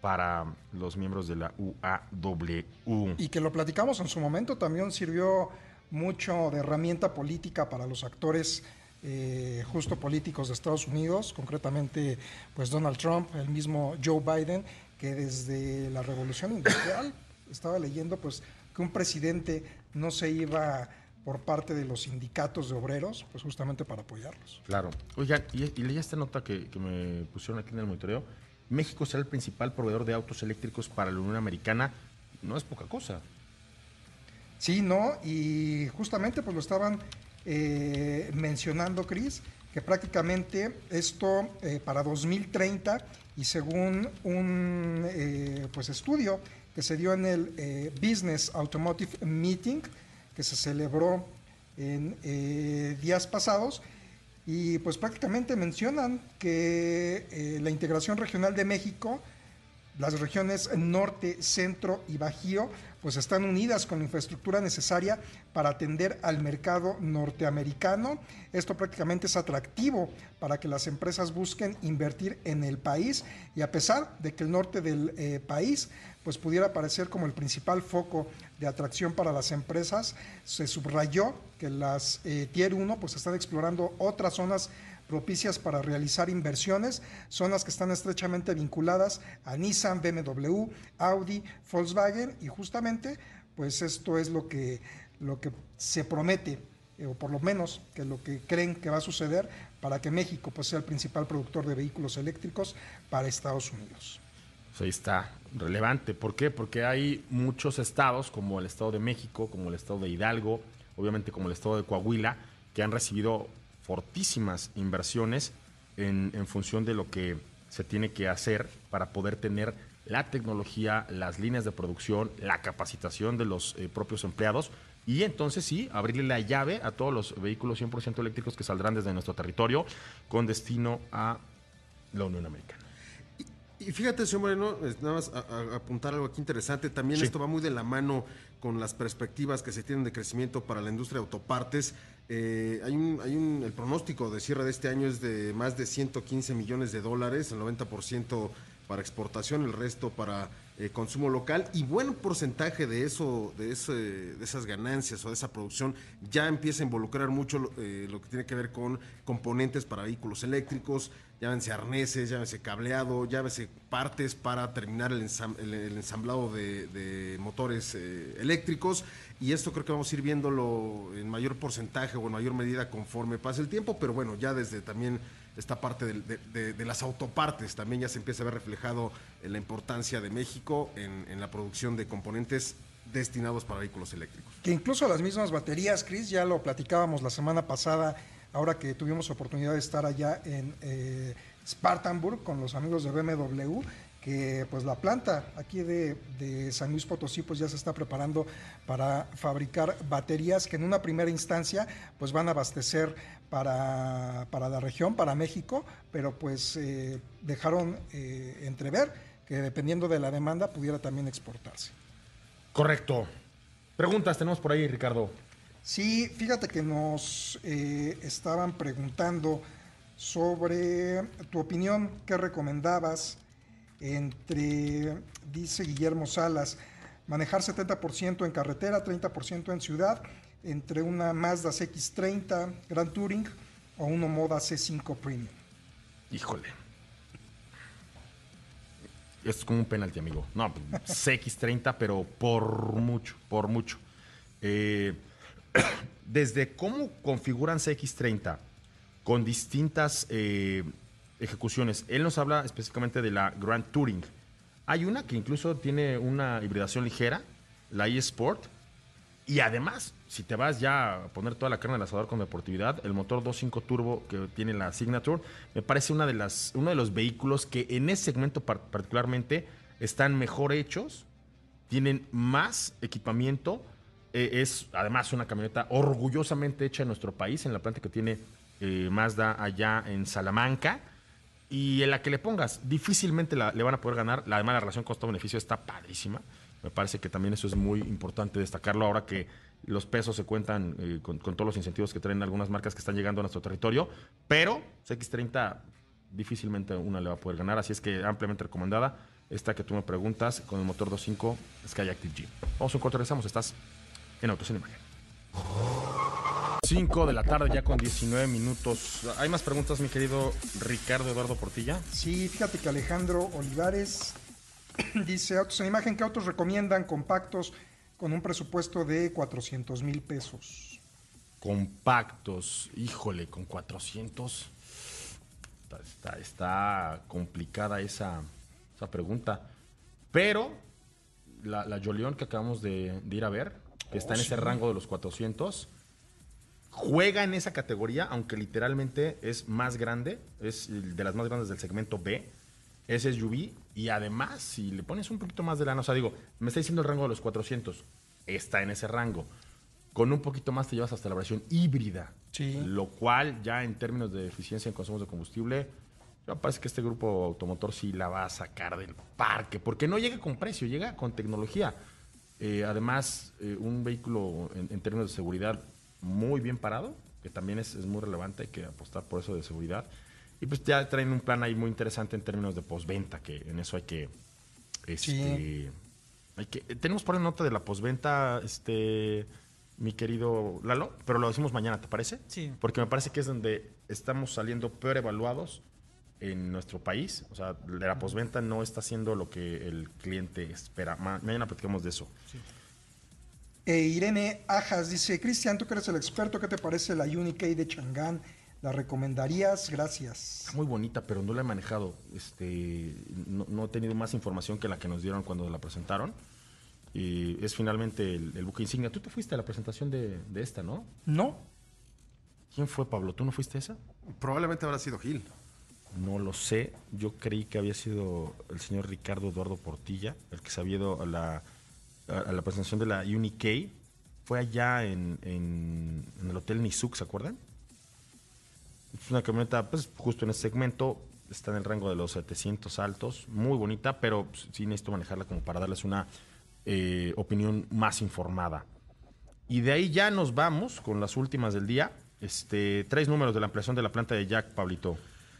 para los miembros de la UAW. Y que lo platicamos en su momento, también sirvió mucho de herramienta política para los actores eh, justo políticos de Estados Unidos, concretamente pues Donald Trump, el mismo Joe Biden, que desde la revolución industrial estaba leyendo pues que un presidente no se iba por parte de los sindicatos de obreros, pues justamente para apoyarlos. Claro. Oigan, y, y leí esta nota que, que me pusieron aquí en el monitoreo. México será el principal proveedor de autos eléctricos para la Unión Americana. No es poca cosa. Sí, no, y justamente pues lo estaban eh, mencionando, Cris, que prácticamente esto eh, para 2030 y según un eh, pues estudio que se dio en el Business Automotive Meeting que se celebró en días pasados y pues prácticamente mencionan que la integración regional de México las regiones norte, centro y bajío pues están unidas con la infraestructura necesaria para atender al mercado norteamericano. Esto prácticamente es atractivo para que las empresas busquen invertir en el país y a pesar de que el norte del eh, país pues pudiera parecer como el principal foco de atracción para las empresas, se subrayó que las eh, Tier 1 pues están explorando otras zonas propicias para realizar inversiones, zonas que están estrechamente vinculadas a Nissan, BMW, Audi, Volkswagen. Y justamente pues esto es lo que, lo que se promete eh, o por lo menos que lo que creen que va a suceder para que México pues, sea el principal productor de vehículos eléctricos para Estados Unidos. Pues ahí está, relevante. ¿Por qué? Porque hay muchos estados, como el estado de México, como el estado de Hidalgo, obviamente como el estado de Coahuila, que han recibido fortísimas inversiones en, en función de lo que se tiene que hacer para poder tener la tecnología, las líneas de producción, la capacitación de los eh, propios empleados y entonces sí, abrirle la llave a todos los vehículos 100% eléctricos que saldrán desde nuestro territorio con destino a la Unión Americana. Y fíjate, señor Moreno, nada más a- a- apuntar algo aquí interesante. También Sí. esto va muy de la mano con las perspectivas que se tienen de crecimiento para la industria de autopartes. Eh, hay un, hay un, el pronóstico de cierre de este año es de más de 115 millones de dólares, el 90% para exportación, el resto para eh, consumo local y buen porcentaje de eso, de, ese, de esas ganancias o de esa producción ya empieza a involucrar mucho lo, eh, lo que tiene que ver con componentes para vehículos eléctricos, llámense arneses, llámense cableado, llámense partes para terminar el, ensam- el- ensamblado de, motores eh, eléctricos. Y esto creo que vamos a ir viéndolo en mayor porcentaje o en mayor medida conforme pase el tiempo, pero bueno, ya desde también esta parte de, de- las autopartes también ya se empieza a ver reflejado en la importancia de México en, en la producción de componentes destinados para vehículos eléctricos. Que incluso las mismas baterías, Chris, ya lo platicábamos la semana pasada, ahora que tuvimos oportunidad de estar allá en eh, Spartanburg con los amigos de BMW, que pues la planta aquí de, de San Luis Potosí pues ya se está preparando para fabricar baterías que en una primera instancia pues van a abastecer para, para la región, para México, pero pues eh, dejaron eh, entrever que dependiendo de la demanda pudiera también exportarse. Correcto. Preguntas tenemos por ahí, Ricardo. Sí, fíjate que nos eh, estaban preguntando sobre tu opinión, qué recomendabas entre, dice Guillermo Salas, manejar 70% en carretera, 30% en ciudad, entre una Mazda CX30 Grand Touring o una Moda C5 Premium. Híjole. Es como un penalti, amigo. No, pues, CX30, pero por mucho, por mucho. Eh, desde cómo configuran CX30 con distintas eh, ejecuciones. Él nos habla específicamente de la Grand Touring. Hay una que incluso tiene una hibridación ligera, la eSport. Y además, si te vas ya a poner toda la carne al asador con deportividad, el motor 2.5 turbo que tiene la Signature me parece una de las, uno de los vehículos que en ese segmento par- particularmente están mejor hechos, tienen más equipamiento. Eh, es además una camioneta orgullosamente hecha en nuestro país, en la planta que tiene eh, Mazda allá en Salamanca. Y en la que le pongas, difícilmente le van a poder ganar. Además, la relación costo-beneficio está padrísima. Me parece que también eso es muy importante destacarlo ahora que los pesos se cuentan eh, con, con todos los incentivos que traen algunas marcas que están llegando a nuestro territorio. Pero CX30 difícilmente una le va a poder ganar. Así es que ampliamente recomendada. Esta que tú me preguntas con el motor 2.5 Sky Active G. Vamos a un corte, regresamos. Estás en Autos en Imagen. 5 de la tarde ya con 19 minutos. ¿Hay más preguntas, mi querido Ricardo Eduardo Portilla? Sí, fíjate que Alejandro Olivares dice, autos en imagen, ¿qué autos recomiendan compactos con un presupuesto de 400 mil pesos? Compactos, híjole, con 400. Está, está- está complicada esa, esa pregunta. Pero la, la Jolion que acabamos de, de ir a ver, que está Oh, en ese sí. rango de los 400, juega en esa categoría, aunque literalmente es más grande, es de las más grandes del segmento B. Es SUV y además, si le pones un poquito más de lana, o sea, digo, me está diciendo el rango de los 400, está en ese rango. Con un poquito más te llevas hasta la versión híbrida. Lo cual, ya en términos de eficiencia en consumos de combustible, me parece que este grupo automotor sí la va a sacar del parque, porque no llega con precio, llega con tecnología. Eh, además, eh, un vehículo en, en términos de seguridad muy bien parado, que también es, es muy relevante, hay que apostar por eso de seguridad. Y pues ya traen un plan ahí muy interesante en términos de postventa, que en eso hay que... Este, hay que eh, tenemos por ahí nota de la postventa, este, mi querido Lalo, pero lo decimos mañana, ¿te parece? Sí. Porque me parece que es donde estamos saliendo peor evaluados en nuestro país. O sea, la postventa no está haciendo lo que el cliente espera. Ma- mañana platicamos de eso. E Irene Ajas dice, Cristian, tú que eres el experto, ¿qué te parece la Unikey de Chang'an? ¿La recomendarías? Gracias. Está muy bonita, pero no la he manejado. Este, no, no he tenido más información que la que nos dieron cuando la presentaron. Y es finalmente el, el buque insignia. Tú te fuiste a la presentación de, de esta, ¿no? No. ¿Quién fue, Pablo? ¿Tú no fuiste a esa? Probablemente habrá sido Gil. No lo sé. Yo creí que había sido el señor Ricardo Eduardo Portilla, el que se había ido a la, a, la presentación de la Unikey. Fue allá en, en- el Hotel Nizuc, ¿se acuerdan? Es una camioneta, pues justo en ese segmento, está en el rango de los 700 altos, muy bonita, pero pues, sí necesito manejarla como para darles una eh, opinión más informada. Y de ahí ya nos vamos con las últimas del día. Este, tres números de la ampliación de la planta de Jack, Pablito.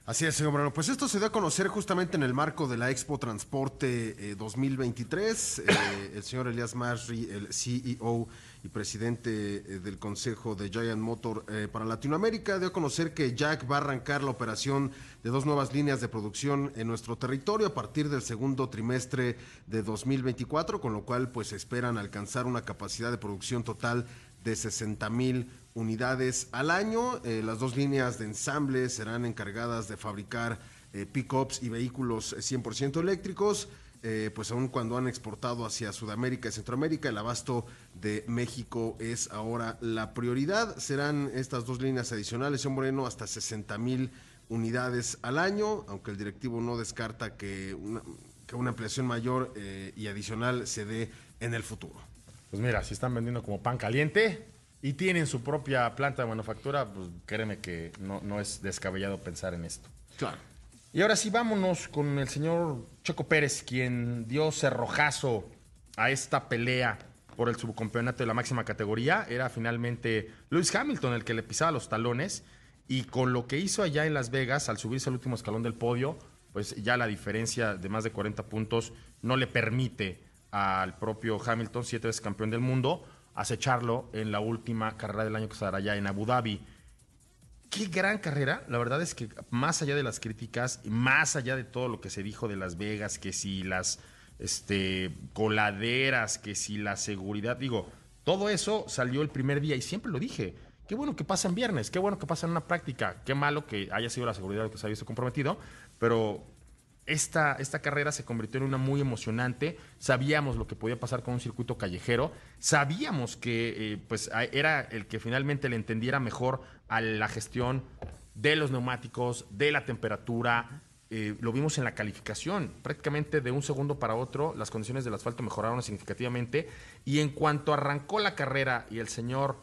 Así es, señor Moreno. Pues esto se dio a conocer justamente en el marco de la Expo Transporte eh, 2023. Eh, el señor Elias Masri, el CEO y presidente eh, del Consejo de Giant Motor eh, para Latinoamérica, dio a conocer que Jack va a arrancar la operación de dos nuevas líneas de producción en nuestro territorio a partir del segundo trimestre de 2024, con lo cual pues esperan alcanzar una capacidad de producción total de 60 mil unidades al año. Eh, las dos líneas de ensamble serán encargadas de fabricar eh, pickups y vehículos eh, 100% eléctricos. Eh, pues aun cuando han exportado hacia Sudamérica y Centroamérica, el abasto de México es ahora la prioridad. Serán estas dos líneas adicionales, señor Moreno, hasta 60 mil unidades al año, aunque el directivo no descarta que una, ampliación mayor eh, y adicional se dé en el futuro. Pues mira, si están vendiendo como pan caliente y tienen su propia planta de manufactura, pues créeme que no, no es descabellado pensar en esto. Claro. Y ahora sí, vámonos con el señor Checo Pérez, quien dio cerrojazo a esta pelea por el subcampeonato de la máxima categoría. Era finalmente Lewis Hamilton el que le pisaba los talones. Y con lo que hizo allá en Las Vegas, al subirse al último escalón del podio, pues ya la diferencia de más de 40 puntos no le permite al propio Hamilton, siete veces campeón del mundo, acecharlo en la última carrera del año que estará allá en Abu Dhabi. Qué gran carrera. La verdad es que más allá de las críticas, más allá de todo lo que se dijo de Las Vegas, que si las este, coladeras, que si la seguridad, digo, todo eso salió el primer día y siempre lo dije. Qué bueno que pasa en viernes, qué bueno que pasa en una práctica, qué malo que haya sido la seguridad que se haya visto comprometido, pero esta, esta carrera se convirtió en una muy emocionante. Sabíamos lo que podía pasar con un circuito callejero. Sabíamos que eh, pues, era el que finalmente le entendiera mejor a la gestión de los neumáticos, de la temperatura. Eh, lo vimos en la calificación. Prácticamente de un segundo para otro, las condiciones del asfalto mejoraron significativamente. Y en cuanto arrancó la carrera y el señor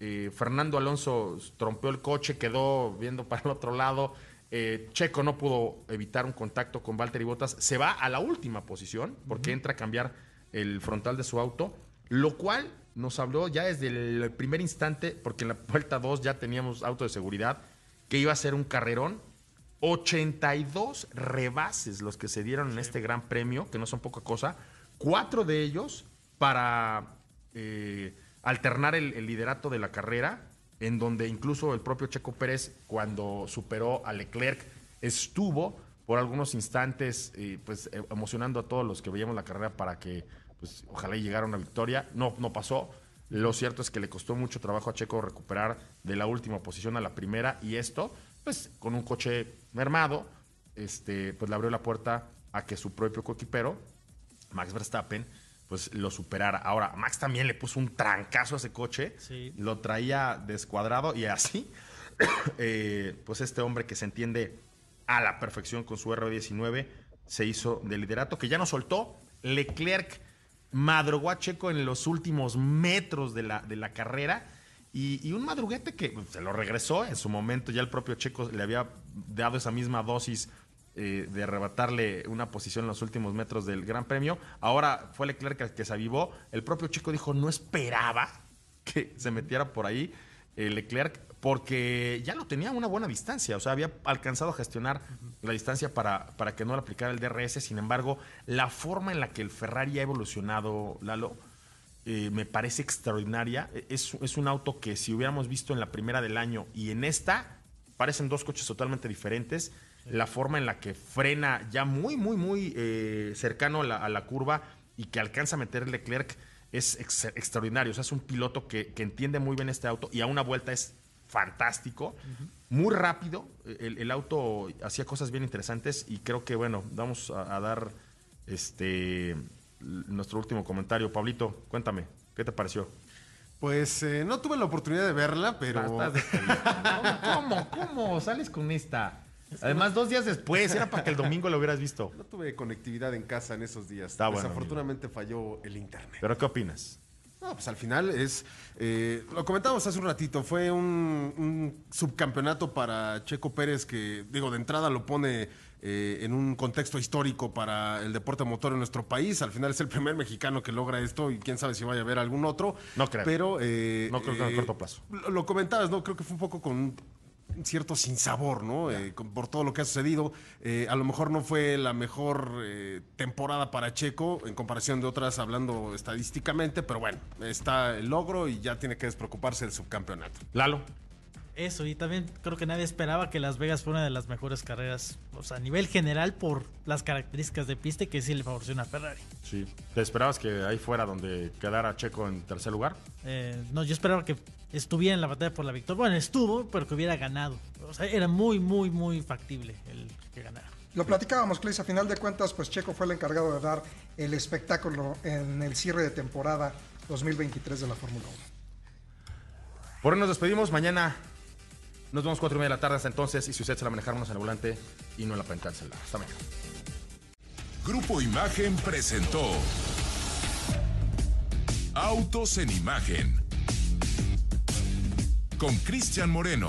eh, Fernando Alonso trompeó el coche, quedó viendo para el otro lado. Eh, Checo no pudo evitar un contacto con Valtteri Bottas. Se va a la última posición porque entra a cambiar el frontal de su auto, lo cual nos habló ya desde el primer instante, porque en la vuelta 2 ya teníamos auto de seguridad, que iba a ser un carrerón. 82 rebases los que se dieron en este gran premio, que no son poca cosa. Cuatro de ellos para eh, alternar el, el liderato de la carrera en donde incluso el propio Checo Pérez, cuando superó a Leclerc, estuvo por algunos instantes eh, pues, eh, emocionando a todos los que veíamos la carrera para que pues, ojalá llegara una victoria. No, no pasó. Lo cierto es que le costó mucho trabajo a Checo recuperar de la última posición a la primera y esto, pues con un coche mermado, este, pues le abrió la puerta a que su propio coequipero, Max Verstappen, pues lo superara. Ahora, Max también le puso un trancazo a ese coche, lo traía descuadrado y así, eh, pues este hombre que se entiende a la perfección con su R19 se hizo de liderato, que ya no soltó. Leclerc madrugó a Checo en los últimos metros de la, de la carrera. Y, un madruguete que pues, se lo regresó en su momento, ya el propio Checo le había dado esa misma dosis eh, de arrebatarle una posición en los últimos metros del Gran Premio. Ahora fue Leclerc el que se avivó. El propio Checo dijo, no esperaba que se metiera por ahí eh, Leclerc porque ya lo tenía a una buena distancia, o sea, había alcanzado a gestionar la distancia para, para que no le aplicara el DRS, sin embargo, la forma en la que el Ferrari ha evolucionado, Lalo, eh, me parece extraordinaria. E, es, es, un auto que si hubiéramos visto en la primera del año y en esta, parecen dos coches totalmente diferentes. La forma en la que frena ya muy, muy, muy eh, cercano a la, a la, curva y que alcanza a meter Leclerc es extraordinario. O sea, es un piloto que, que entiende muy bien este auto y a una vuelta es fantástico, muy rápido. El, auto hacía cosas bien interesantes y creo que, bueno, vamos a, dar este nuestro último comentario. Pablito, cuéntame, ¿qué te pareció? Pues eh, no tuve la oportunidad de verla, pero. ¿Cómo, ¿Cómo? ¿Sales con esta? Además, dos días después, era para que el domingo lo hubieras visto. No tuve conectividad en casa en esos días. Está Desafortunadamente falló el internet. ¿Pero qué opinas? No, pues al final es, eh, lo comentamos hace un ratito, fue un, subcampeonato para Checo Pérez que, digo, de entrada lo pone eh, en un contexto histórico para el deporte motor en nuestro país. Al final es el primer mexicano que logra esto y quién sabe si vaya a haber algún otro. No creo. Pero, eh, no creo que a corto plazo. Lo, lo, comentabas, ¿no? Creo que fue un poco con cierto sinsabor, ¿no? Eh, por todo lo que ha sucedido. Eh, a lo mejor no fue la mejor eh, temporada para Checo en comparación de otras, hablando estadísticamente, pero bueno, está el logro y ya tiene que despreocuparse del subcampeonato. Lalo. Eso, y también creo que nadie esperaba que Las Vegas fuera una de las mejores carreras, o sea, a nivel general por las características de pista que sí le favoreció a Ferrari. Sí. ¿Te esperabas que ahí fuera donde quedara Checo en tercer lugar? Eh, no, yo esperaba que estuviera en la batalla por la victoria. Bueno, estuvo, pero que hubiera ganado. O sea, era muy, muy, muy factible el que ganara. Lo platicábamos, Clis, a final de cuentas, pues Checo fue el encargado de dar el espectáculo en el cierre de temporada 2023 de la Fórmula 1. Por hoy nos despedimos. Mañana nos vemos cuatro y media de la tarde hasta entonces. Y si usted se la manejarnos en el volante y no en la pantalla celular. Hasta mañana. Grupo Imagen presentó Autos en Imagen con Cristian Moreno.